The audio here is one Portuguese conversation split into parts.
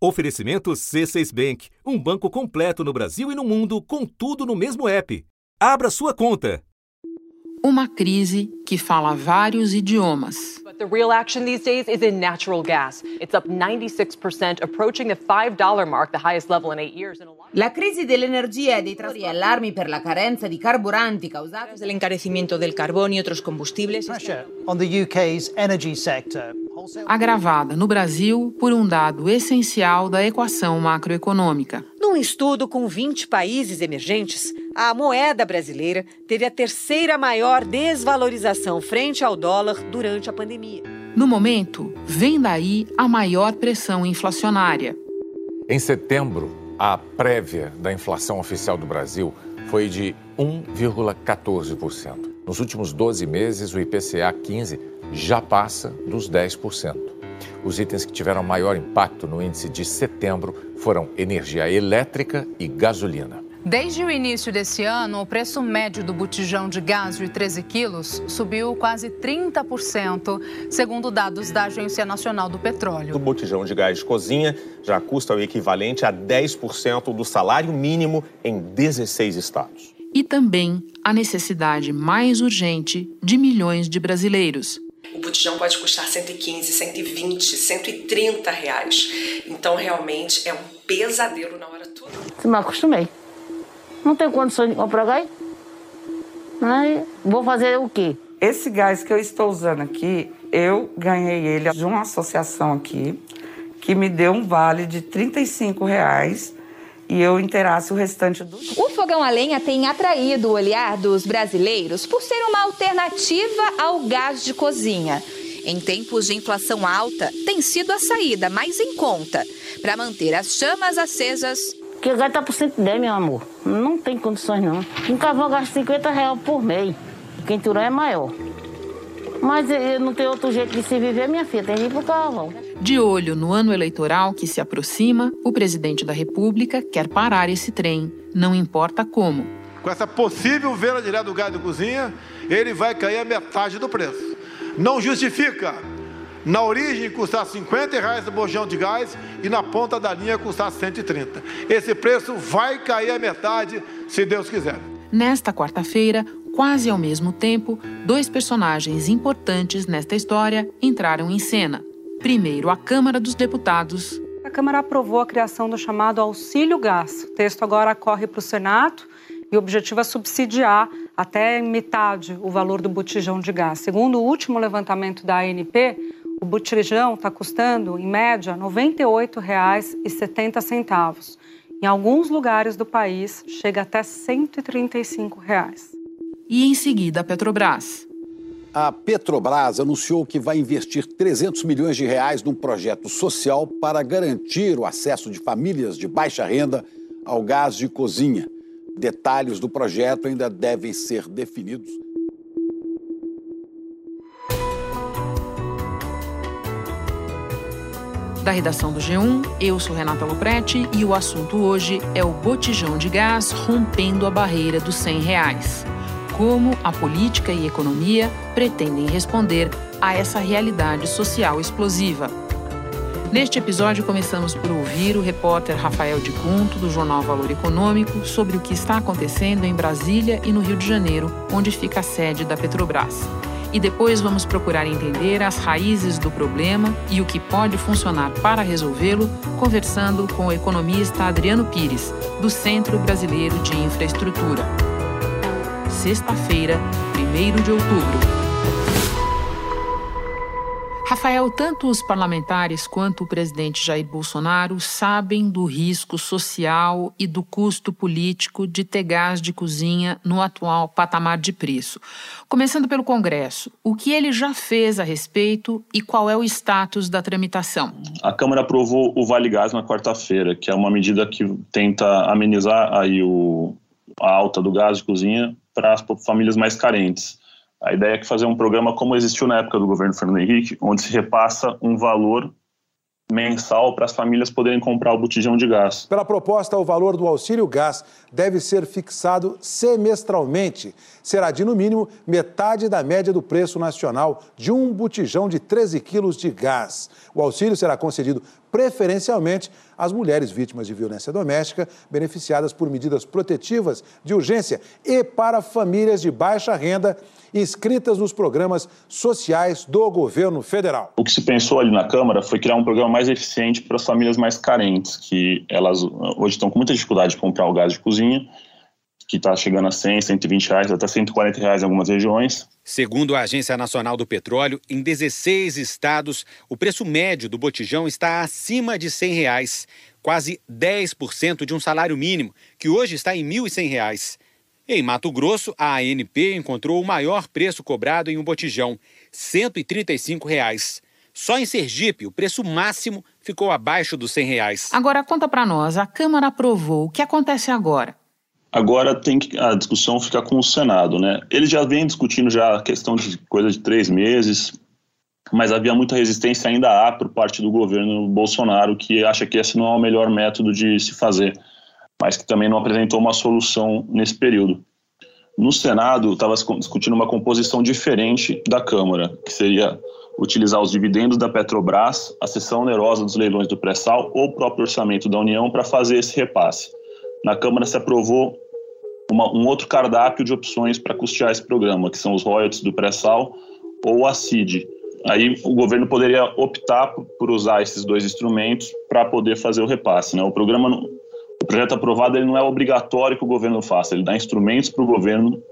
Oferecimento C6 Bank, um banco completo no Brasil e no mundo, com tudo no mesmo app. Abra sua conta. Uma crise que fala vários idiomas. The real action these days is in natural gas. It's up 96%, approaching the $5 mark, the highest level in eight years. La crisi dell'energia e dei trasporti e allarmi per la carenza di carburanti causati dall'encarecimiento del carbone e otros combustibles. Pressure on the UK's energy sector. Agravada no Brasil por um dado essencial da equação macroeconômica. Num estudo com 20 países emergentes, a moeda brasileira teve a terceira maior desvalorização frente ao dólar durante a pandemia. No momento, vem daí a maior pressão inflacionária. Em setembro, a prévia da inflação oficial do Brasil foi de 1,14%. Nos últimos 12 meses, o IPCA 15 já passa dos 10%. Os itens que tiveram maior impacto no índice de setembro foram energia elétrica e gasolina. Desde o início desse ano, o preço médio do botijão de gás de 13 quilos subiu quase 30%, segundo dados da Agência Nacional do Petróleo. O botijão de gás de cozinha já custa o equivalente a 10% do salário mínimo em 16 estados. E também a necessidade mais urgente de milhões de brasileiros. O botijão pode custar 115, 120, 130 reais. Então, realmente, é um pesadelo na hora toda. Me acostumei. Não tenho condições de comprar gás. Aí, vou fazer o quê? Esse gás que eu estou usando aqui, eu ganhei ele de uma associação aqui, que me deu um vale de 35 reais e eu inteirasse o restante do. O fogão a lenha tem atraído o olhar dos brasileiros por ser uma alternativa ao gás de cozinha. Em tempos de inflação alta, tem sido a saída mais em conta para manter as chamas acesas porque o gás tá por 110, meu amor. Não tem condições, não. Um carvão gasta 50 reais por mês. O quenturão é maior. Mas eu não tenho outro jeito de se viver, minha filha. Tem que ir pro carvão. De olho no ano eleitoral que se aproxima, o presidente da República quer parar esse trem, não importa como. Com essa possível venda direta do gás de cozinha, ele vai cair a metade do preço. Não justifica na origem custar 50 reais o bojão de gás e na ponta da linha custar 130. Esse preço vai cair a metade, se Deus quiser. Nesta quarta-feira, quase ao mesmo tempo, dois personagens importantes nesta história entraram em cena. Primeiro, a Câmara dos Deputados. A Câmara aprovou a criação do chamado auxílio gás. O texto agora corre para o Senado e o objetivo é subsidiar até metade o valor do botijão de gás. Segundo o último levantamento da ANP, o botijão está custando, em média, R$ 98,70. Em alguns lugares do país, chega até 135 reais. E em seguida, a Petrobras. A Petrobras anunciou que vai investir 300 milhões de reais num projeto social para garantir o acesso de famílias de baixa renda ao gás de cozinha. Detalhes do projeto ainda devem ser definidos da redação do G1. Eu sou Renata Loprete e o assunto hoje é o botijão de gás rompendo a barreira dos 100 reais. Como a política e economia pretendem responder a essa realidade social explosiva. Neste episódio, começamos por ouvir o repórter Rafael de Cunto, do jornal Valor Econômico, sobre o que está acontecendo em Brasília e no Rio de Janeiro, onde fica a sede da Petrobras e depois vamos procurar entender as raízes do problema e o que pode funcionar para resolvê-lo, conversando com o economista Adriano Pires, do Centro Brasileiro de Infraestrutura. Sexta-feira, 1 de outubro. Rafael, tanto os parlamentares quanto o presidente Jair Bolsonaro sabem do risco social e do custo político de ter gás de cozinha no atual patamar de preço. Começando pelo Congresso, o que ele já fez a respeito e qual é o status da tramitação? A Câmara aprovou o Vale Gás na quarta-feira, que é uma medida que tenta amenizar aí o, alta do gás de cozinha para as famílias mais carentes. A ideia é que fazer um programa como existiu na época do governo Fernando Henrique, onde se repassa um valor mensal para as famílias poderem comprar o botijão de gás. Pela proposta, o valor do auxílio gás deve ser fixado semestralmente. Será de, no mínimo, metade da média do preço nacional de um botijão de 13 quilos de gás. O auxílio será concedido preferencialmente as mulheres vítimas de violência doméstica, beneficiadas por medidas protetivas de urgência, e para famílias de baixa renda inscritas nos programas sociais do governo federal. O que se pensou ali na Câmara foi criar um programa mais eficiente para as famílias mais carentes, que elas hoje estão com muita dificuldade de comprar o gás de cozinha que está chegando a 100, 120 reais, até 140 reais em algumas regiões. Segundo a Agência Nacional do Petróleo, em 16 estados, o preço médio do botijão está acima de 100 reais, quase 10% de um salário mínimo, que hoje está em 1.100 reais. Em Mato Grosso, a ANP encontrou o maior preço cobrado em um botijão, 135 reais. Só em Sergipe, o preço máximo ficou abaixo dos 100 reais. Agora conta para nós, a Câmara aprovou. O que acontece agora? Agora tem que a discussão ficar com o Senado, né? Eles já vêm discutindo já a questão de coisa de três meses, mas havia muita resistência ainda há por parte do governo Bolsonaro que acha que esse não é o melhor método de se fazer, mas que também não apresentou uma solução nesse período. No Senado estava discutindo uma composição diferente da Câmara, que seria utilizar os dividendos da Petrobras, a cessão onerosa dos leilões do pré-sal ou o próprio orçamento da União para fazer esse repasse na Câmara se aprovou uma, um outro cardápio de opções para custear esse programa, que são os royalties do pré-sal ou a CID. Aí o governo poderia optar por usar esses dois instrumentos para poder fazer o repasse. Né? O programa, o projeto aprovado, ele não é obrigatório que o governo faça, ele dá instrumentos para o governo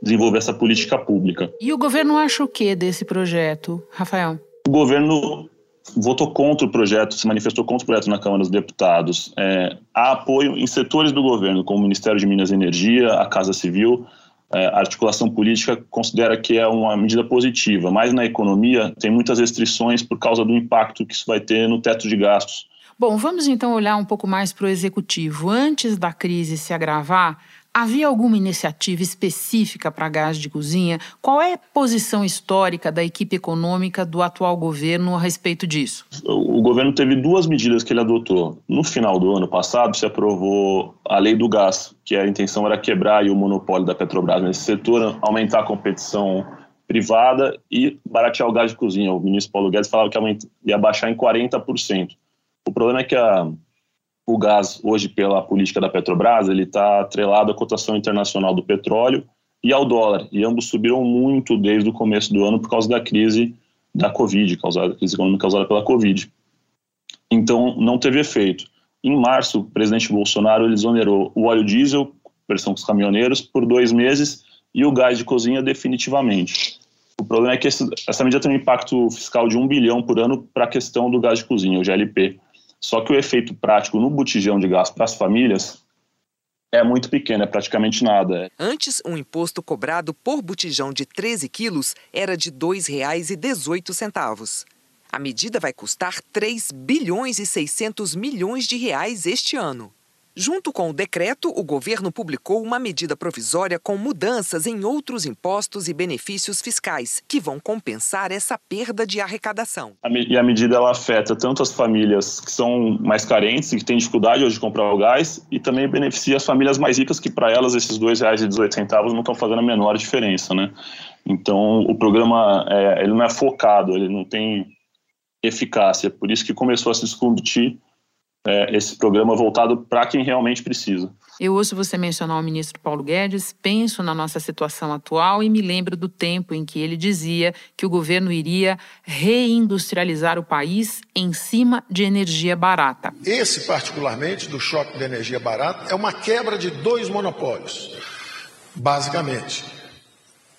desenvolver essa política pública. E o governo acha o que desse projeto, Rafael? O governo votou contra o projeto, se manifestou contra o projeto na Câmara dos Deputados. É, há apoio em setores do governo, como o Ministério de Minas e Energia, a Casa Civil. É, a articulação política considera que é uma medida positiva, mas na economia tem muitas restrições por causa do impacto que isso vai ter no teto de gastos. Bom, vamos então olhar um pouco mais para o executivo. Antes da crise se agravar, Havia alguma iniciativa específica para gás de cozinha? Qual é a posição histórica da equipe econômica do atual governo a respeito disso? O governo teve duas medidas que ele adotou. No final do ano passado, se aprovou a lei do gás, que a intenção era quebrar o monopólio da Petrobras nesse setor, aumentar a competição privada e baratear o gás de cozinha. O ministro Paulo Guedes falava que ia baixar em 40%. O problema é que a o gás hoje pela política da Petrobras ele está atrelado à cotação internacional do petróleo e ao dólar e ambos subiram muito desde o começo do ano por causa da crise da Covid, causada, crise econômica causada pela Covid. Então não teve efeito. Em março, o presidente Bolsonaro ele exonerou o óleo diesel, versão com os caminhoneiros, por dois meses e o gás de cozinha definitivamente. O problema é que esse, essa medida tem um impacto fiscal de um bilhão por ano para a questão do gás de cozinha, o GLP. Só que o efeito prático no botijão de gás para as famílias é muito pequeno, é praticamente nada. Antes, um imposto cobrado por botijão de 13 quilos era de R$ 2,18. A medida vai custar 3 bilhões e 600 milhões de reais este ano. Junto com o decreto, o governo publicou uma medida provisória com mudanças em outros impostos e benefícios fiscais, que vão compensar essa perda de arrecadação. E a medida ela afeta tanto as famílias que são mais carentes e que têm dificuldade hoje de comprar o gás, e também beneficia as famílias mais ricas, que para elas esses R$ 2,18 não estão fazendo a menor diferença. Né? Então, o programa é, ele não é focado, ele não tem eficácia. Por isso que começou a se discutir é, esse programa voltado para quem realmente precisa. Eu ouço você mencionar o ministro Paulo Guedes, penso na nossa situação atual e me lembro do tempo em que ele dizia que o governo iria reindustrializar o país em cima de energia barata. Esse, particularmente, do choque de energia barata, é uma quebra de dois monopólios, basicamente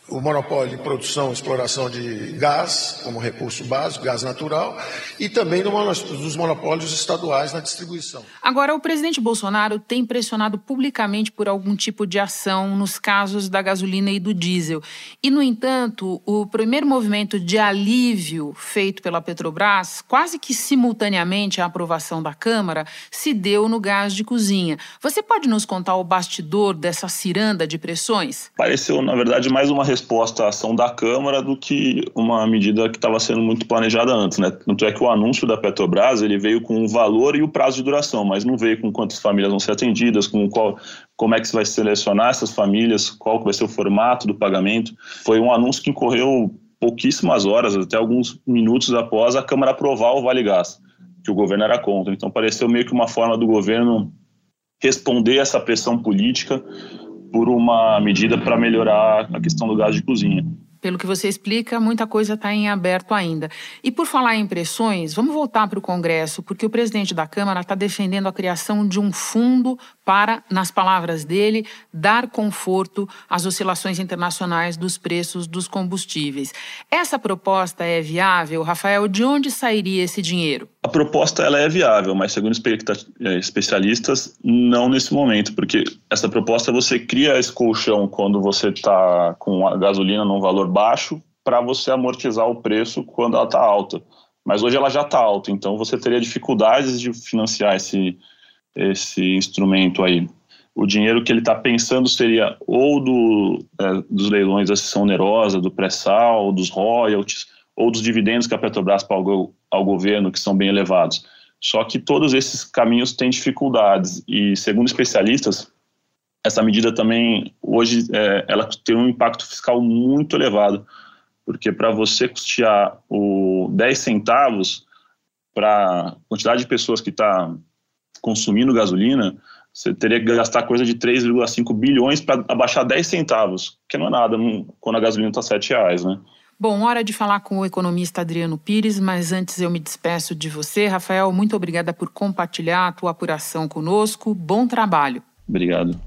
o monopólio de produção e exploração de gás como recurso básico, gás natural, e também dos monopólios estaduais na distribuição. Agora, o presidente Bolsonaro tem pressionado publicamente por algum tipo de ação nos casos da gasolina e do diesel. E, no entanto, o primeiro movimento de alívio feito pela Petrobras, quase que simultaneamente à aprovação da Câmara, se deu no gás de cozinha. Você pode nos contar o bastidor dessa ciranda de pressões? Pareceu, na verdade, mais uma resposta à ação da Câmara do que uma medida que estava sendo muito planejada antes, né? Tanto é que o anúncio da Petrobras ele veio com o valor e o prazo de duração, mas não veio com quantas famílias vão ser atendidas, com qual, como é que se vai selecionar essas famílias, qual vai ser o formato do pagamento. Foi um anúncio que incorreu pouquíssimas horas, até alguns minutos após a Câmara aprovar o Vale Gás. que o governo era contra. Então pareceu meio que uma forma do governo responder essa pressão política por uma medida para melhorar a questão do gás de cozinha. Pelo que você explica, muita coisa está em aberto ainda. E por falar em pressões, vamos voltar para o Congresso, porque o presidente da Câmara está defendendo a criação de um fundo para, nas palavras dele, dar conforto às oscilações internacionais dos preços dos combustíveis. Essa proposta é viável, Rafael? De onde sairia esse dinheiro? A proposta ela é viável, mas segundo é, especialistas, não nesse momento, porque essa proposta você cria esse colchão quando você está com a gasolina num valor baixo para você amortizar o preço quando ela está alta. Mas hoje ela já está alta, então você teria dificuldades de financiar esse, esse instrumento aí. O dinheiro que ele está pensando seria ou do, é, dos leilões da sessão onerosa, do pré-sal, dos royalties, ou dos dividendos que a Petrobras pagou ao governo, que são bem elevados. Só que todos esses caminhos têm dificuldades e, segundo especialistas, essa medida também hoje é, ela tem um impacto fiscal muito elevado, porque para você custear o 10 centavos para a quantidade de pessoas que está consumindo gasolina, você teria que gastar coisa de 3,5 bilhões para abaixar 10 centavos, que não é nada quando a gasolina está 7 reais, né? Bom, hora de falar com o economista Adriano Pires, mas antes eu me despeço de você. Rafael, muito obrigada por compartilhar a tua apuração conosco. Bom trabalho. Obrigado.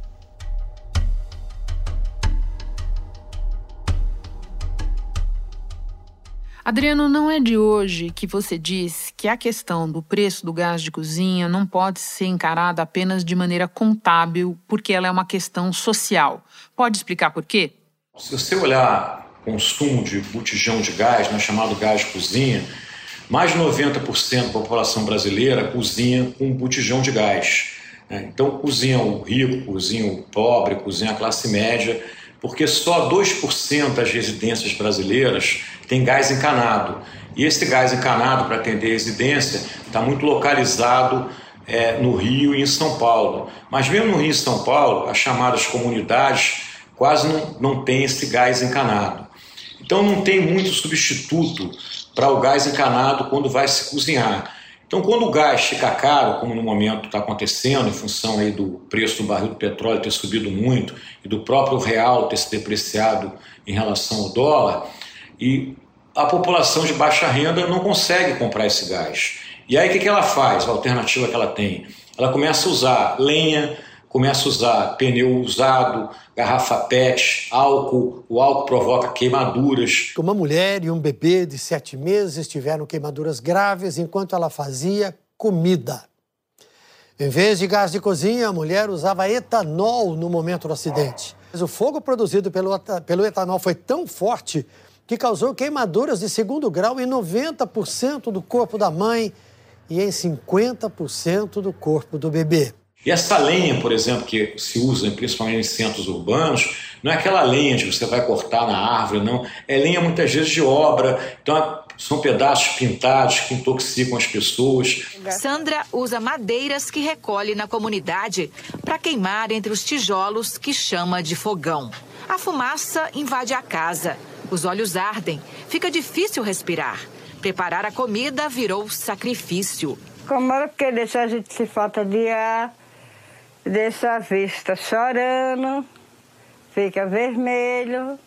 Adriano, não é de hoje que você diz que a questão do preço do gás de cozinha não pode ser encarada apenas de maneira contábil, porque ela é uma questão social. Pode explicar por quê? Se você olhar consumo de botijão de gás, né, chamado gás de cozinha, mais de 90% da população brasileira cozinha com botijão de gás. Né? Então, cozinha o rico, cozinha o pobre, cozinha a classe média, porque só 2% das residências brasileiras tem gás encanado. E esse gás encanado para atender a residência está muito localizado é, no Rio e em São Paulo. Mas mesmo no Rio e São Paulo, as chamadas comunidades quase não, não têm esse gás encanado. Então não tem muito substituto para o gás encanado quando vai se cozinhar. Então, quando o gás fica caro, como no momento está acontecendo, em função aí do preço do barril do petróleo ter subido muito e do próprio real ter se depreciado em relação ao dólar, e a população de baixa renda não consegue comprar esse gás. E aí o que, que ela faz? A alternativa que ela tem? Ela começa a usar lenha, começa a usar pneu usado, garrafa PET, álcool. O álcool provoca queimaduras. Uma mulher e um bebê de sete meses tiveram queimaduras graves enquanto ela fazia comida. Em vez de gás de cozinha, a mulher usava etanol no momento do acidente. Mas o fogo produzido pelo, pelo etanol foi tão forte que causou queimaduras de segundo grau em 90% do corpo da mãe e em 50% do corpo do bebê. E essa lenha, por exemplo, que se usa principalmente em centros urbanos, não é aquela lenha que você vai cortar na árvore, não. É lenha muitas vezes de obra, então são pedaços pintados que intoxicam as pessoas. Sandra usa madeiras que recolhe na comunidade para queimar entre os tijolos que chama de fogão. A fumaça invade a casa, os olhos ardem, fica difícil respirar. Preparar a comida virou sacrifício. Como é que deixa a gente se falta de ar? Deixa a vista chorando, fica vermelho,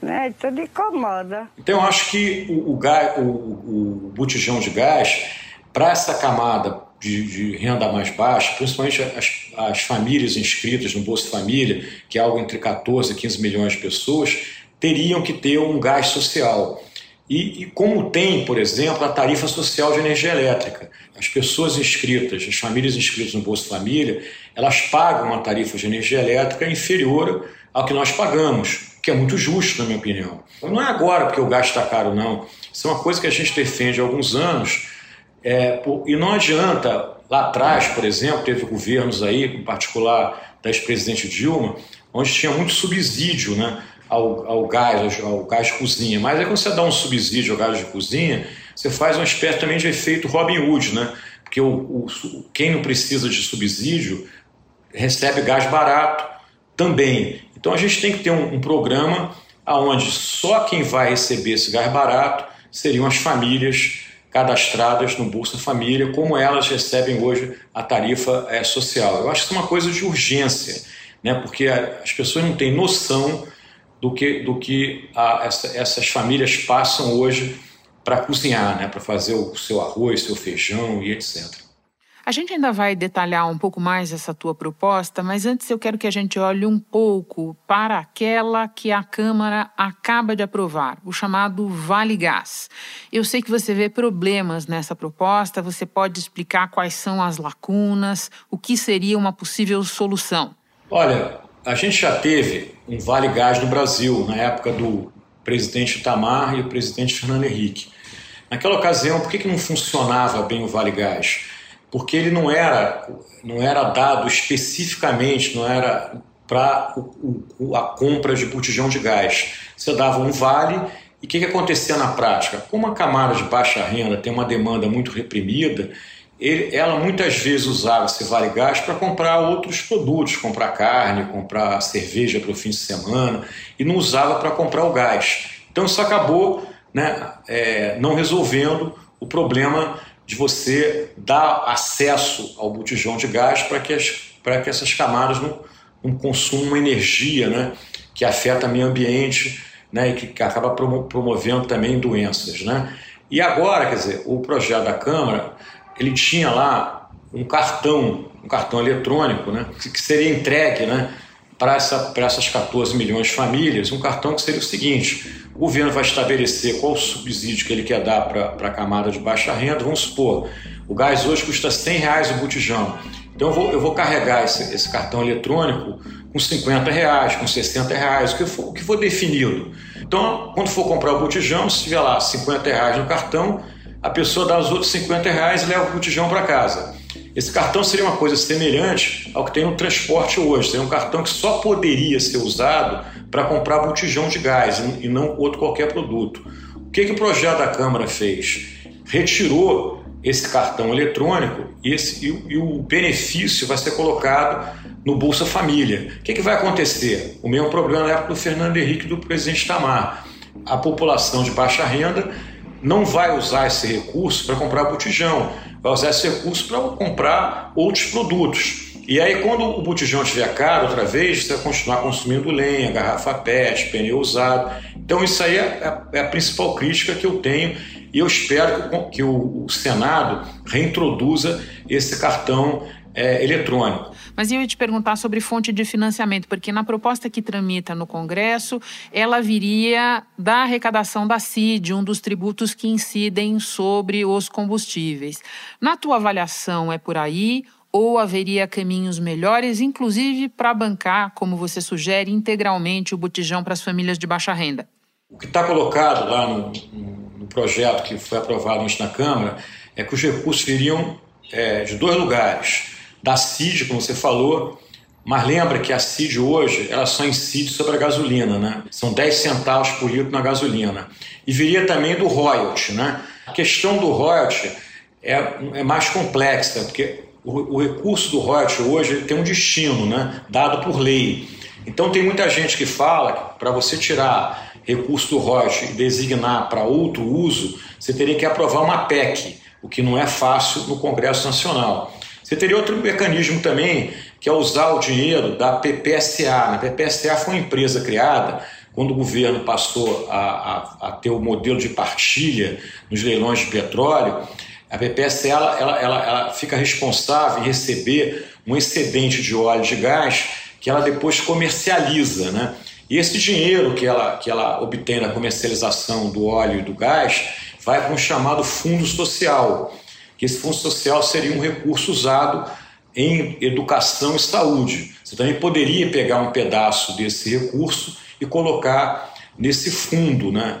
né? Tudo incomoda. Então eu acho que o, o, gás, o, o botijão de gás, para essa camada de, de, renda mais baixa, principalmente as, as famílias inscritas no Bolsa Família, que é algo entre 14 e 15 milhões de pessoas, teriam que ter um gás social. E, e, como tem, por exemplo, a tarifa social de energia elétrica. As pessoas inscritas, as famílias inscritas no Bolsa Família, elas pagam uma tarifa de energia elétrica inferior ao que nós pagamos, que é muito justo, na minha opinião. Não é agora porque o gás está caro, não. Isso é uma coisa que a gente defende há alguns anos. É, e não adianta, lá atrás, por exemplo, teve governos aí, em particular da ex-presidente Dilma, onde tinha muito subsídio, né? Ao, ao gás, ao gás cozinha. Mas aí quando você dá um subsídio ao gás de cozinha, você faz uma espécie também de efeito Robin Hood, né? Porque o, o, quem não precisa de subsídio recebe gás barato também. Então a gente tem que ter um, um programa onde só quem vai receber esse gás barato seriam as famílias cadastradas no Bolsa Família, como elas recebem hoje a tarifa é, social. Eu acho que isso é uma coisa de urgência, né? porque as pessoas não têm noção do que, do que a, essa, essas famílias passam hoje para cozinhar, né? para fazer o seu arroz, seu feijão e etc. A gente ainda vai detalhar um pouco mais essa tua proposta, mas antes eu quero que a gente olhe um pouco para aquela que a Câmara acaba de aprovar, o chamado Vale Gás. Eu sei que você vê problemas nessa proposta, você pode explicar quais são as lacunas, o que seria uma possível solução? Olha, a gente já teve um Vale Gás no Brasil, na época do presidente Itamar e o presidente Fernando Henrique. Naquela ocasião, por que, que não funcionava bem o Vale Gás? porque ele não era, não era dado especificamente, não era para a compra de botijão de gás. Você dava um vale e o que, que acontecia na prática? Como a camada de baixa renda tem uma demanda muito reprimida, ele, ela muitas vezes usava esse vale gás para comprar outros produtos, comprar carne, comprar cerveja para o fim de semana, e não usava para comprar o gás. Então isso acabou né, é, não resolvendo o problema de você dar acesso ao botijão de gás para que, que essas camadas não, não consumam energia né, que afeta o meio ambiente né, e que acaba promovendo também doenças. Né? E agora, quer dizer, o projeto da Câmara, ele tinha lá um cartão, um cartão eletrônico, né, que seria entregue né, para essa, essas 14 milhões de famílias, um cartão que seria o seguinte: o governo vai estabelecer qual o subsídio que ele quer dar para a camada de baixa renda. Vamos supor, o gás hoje custa 100 reais o botijão. Então eu vou, eu vou carregar esse, esse cartão eletrônico com 50 reais, com 60 reais, o que, for, o que for definido. Então, quando for comprar o botijão, se tiver lá 50 reais no cartão, a pessoa dá os outros 50 reais e leva o botijão para casa. Esse cartão seria uma coisa semelhante ao que tem no transporte hoje. Seria um cartão que só poderia ser usado para comprar botijão de gás e não outro qualquer produto. O que, que o projeto da Câmara fez? Retirou esse cartão eletrônico e, esse, e, e o benefício vai ser colocado no Bolsa Família. O que, que vai acontecer? O mesmo problema na época do Fernando Henrique do presidente Tamar. A população de baixa renda não vai usar esse recurso para comprar botijão, vai usar esse recurso para comprar outros produtos. E aí, quando o botijão estiver caro outra vez, você vai continuar consumindo lenha, garrafa PET, pneu usado. Então, isso aí é, é, é a principal crítica que eu tenho e eu espero que, o, o Senado reintroduza esse cartão é, eletrônico. Mas eu ia te perguntar sobre fonte de financiamento, porque na proposta que tramita no Congresso, ela viria da arrecadação da CID, um dos tributos que incidem sobre os combustíveis. Na tua avaliação, é por aí ou haveria caminhos melhores, inclusive para bancar, como você sugere, integralmente o botijão para as famílias de baixa renda? O que está colocado lá no, no, projeto que foi aprovado antes na Câmara é que os recursos viriam é, de dois lugares da CID, como você falou, mas lembra que a CID hoje ela só incide sobre a gasolina, né? São 10 centavos por litro na gasolina. E viria também do royalty, né? A questão do royalty é, é mais complexa, porque o, o recurso do royalty hoje tem um destino, né? Dado por lei. Então tem muita gente que fala que para você tirar recurso do royalty e designar para outro uso, você teria que aprovar uma PEC, o que não é fácil no Congresso Nacional. Você teria outro mecanismo também, que é usar o dinheiro da PPSA. A PPSA foi uma empresa criada quando o governo passou a, a, a ter o modelo de partilha nos leilões de petróleo. A PPSA ela, ela, ela, ela fica responsável em receber um excedente de óleo de gás que ela depois comercializa. Né? E esse dinheiro que ela, que ela obtém na comercialização do óleo e do gás vai para um chamado fundo social que esse fundo social seria um recurso usado em educação e saúde. Você também poderia pegar um pedaço desse recurso e colocar nesse fundo, né,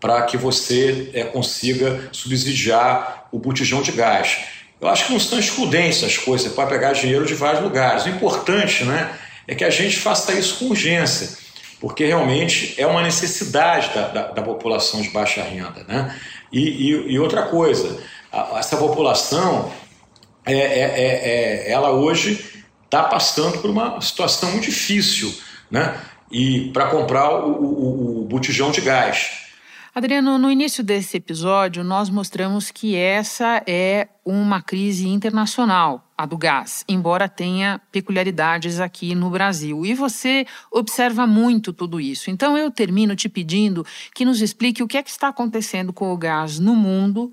para que você é, consiga subsidiar o botijão de gás. Eu acho que não são excludentes as coisas, você pode pegar dinheiro de vários lugares. O importante né, é que a gente faça isso com urgência, porque realmente é uma necessidade da, da, da população de baixa renda. Né? E, e, e outra coisa, essa população, é, é, é, é, ela hoje está passando por uma situação muito difícil, né? E para comprar o, o, o botijão de gás. Adriano, no início desse episódio, nós mostramos que essa é uma crise internacional, a do gás, embora tenha peculiaridades aqui no Brasil. E você observa muito tudo isso. Então eu termino te pedindo que nos explique o que é que está acontecendo com o gás no mundo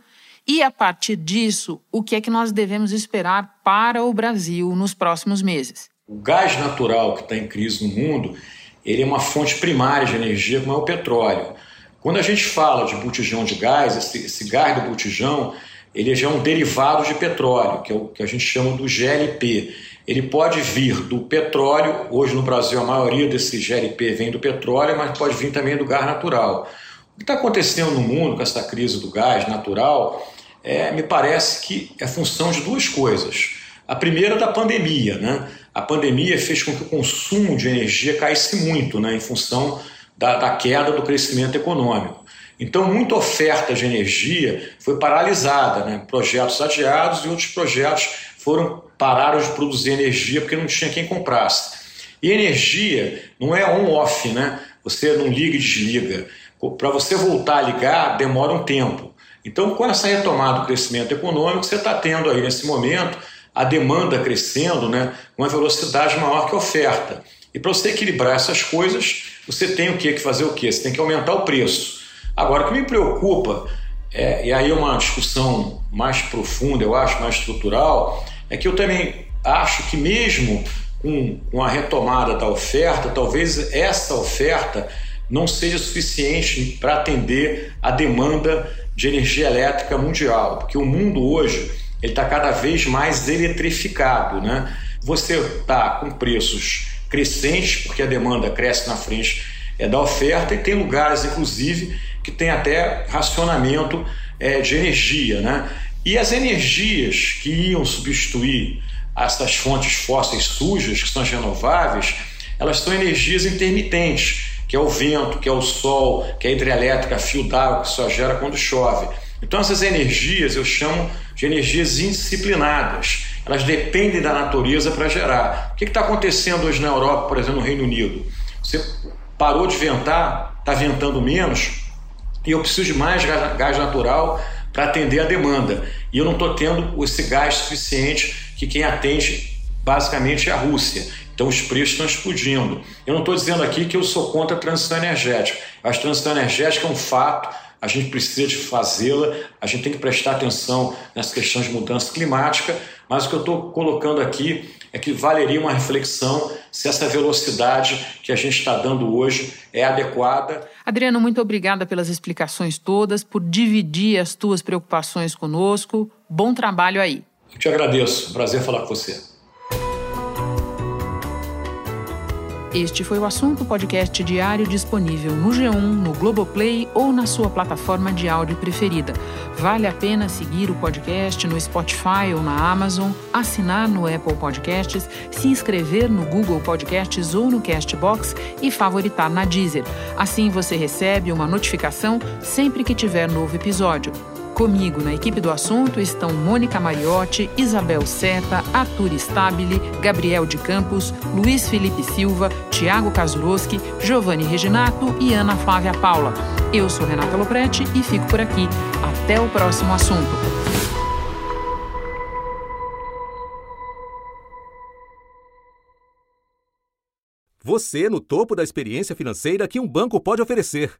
e, a partir disso, o que é que nós devemos esperar para o Brasil nos próximos meses. O gás natural que está em crise no mundo, ele é uma fonte primária de energia, como é o petróleo. Quando a gente fala de botijão de gás, esse, esse gás do botijão, ele já é um derivado de petróleo, que é o que a gente chama do GLP. Ele pode vir do petróleo, hoje no Brasil a maioria desse GLP vem do petróleo, mas pode vir também do gás natural. O que está acontecendo no mundo com essa crise do gás natural, é, me parece que é função de duas coisas. A primeira da pandemia, né? A pandemia fez com que o consumo de energia caísse muito, né, em função da, da queda do crescimento econômico. Então, muita oferta de energia foi paralisada, né? projetos adiados e outros projetos foram pararam de produzir energia porque não tinha quem comprasse. E energia não é on-off, né? Você não liga e desliga. Para você voltar a ligar, demora um tempo. Então, com essa retomada do crescimento econômico, você está tendo aí nesse momento a demanda crescendo né, com uma velocidade maior que a oferta. E para você equilibrar essas coisas, você tem o que fazer o quê? Você tem que aumentar o preço. Agora, o que me preocupa, é, e aí é uma discussão mais profunda, eu acho, mais estrutural, é que eu também acho que mesmo com, com a retomada da oferta, talvez essa oferta não seja suficiente para atender a demanda de energia elétrica mundial, porque o mundo hoje ele está cada vez mais eletrificado, né? Você está com preços crescentes, porque a demanda cresce na frente é, da oferta, e tem lugares, inclusive, que tem até racionamento é, de energia. Né? E as energias que iam substituir essas fontes fósseis sujas, que são as renováveis, elas são energias intermitentes, que é o vento, que é o sol, que é a hidrelétrica, fio d'água que só gera quando chove. Então essas energias eu chamo de energias indisciplinadas elas dependem da natureza para gerar. O que está acontecendo hoje na Europa, por exemplo, no Reino Unido? Você parou de ventar, está ventando menos, e eu preciso de mais gás natural para atender a demanda. E eu não estou tendo esse gás suficiente que quem atende basicamente é a Rússia. Então os preços estão explodindo. Eu não estou dizendo aqui que eu sou contra a transição energética. A transição energética é um fato, a gente precisa de fazê-la, a gente tem que prestar atenção nessa questão de mudança climática, mas o que eu estou colocando aqui é que valeria uma reflexão se essa velocidade que a gente está dando hoje é adequada. Adriano, muito obrigada pelas explicações todas, por dividir as tuas preocupações conosco. Bom trabalho aí. Eu te agradeço. Prazer falar com você. Este foi o assunto podcast diário disponível no G1, no Globoplay ou na sua plataforma de áudio preferida. Vale a pena seguir o podcast no Spotify ou na Amazon, assinar no Apple Podcasts, se inscrever no Google Podcasts ou no Castbox e favoritar na Deezer. Assim você recebe uma notificação sempre que tiver novo episódio. Comigo na equipe do assunto estão Mônica Mariotti, Isabel Seta, Arthur Stabile, Gabriel de Campos, Luiz Felipe Silva, Tiago Kazuroski, Giovanni Reginato e Ana Flávia Paula. Eu sou Renata Loprete e fico por aqui. Até o próximo assunto. Você no topo da experiência financeira que um banco pode oferecer.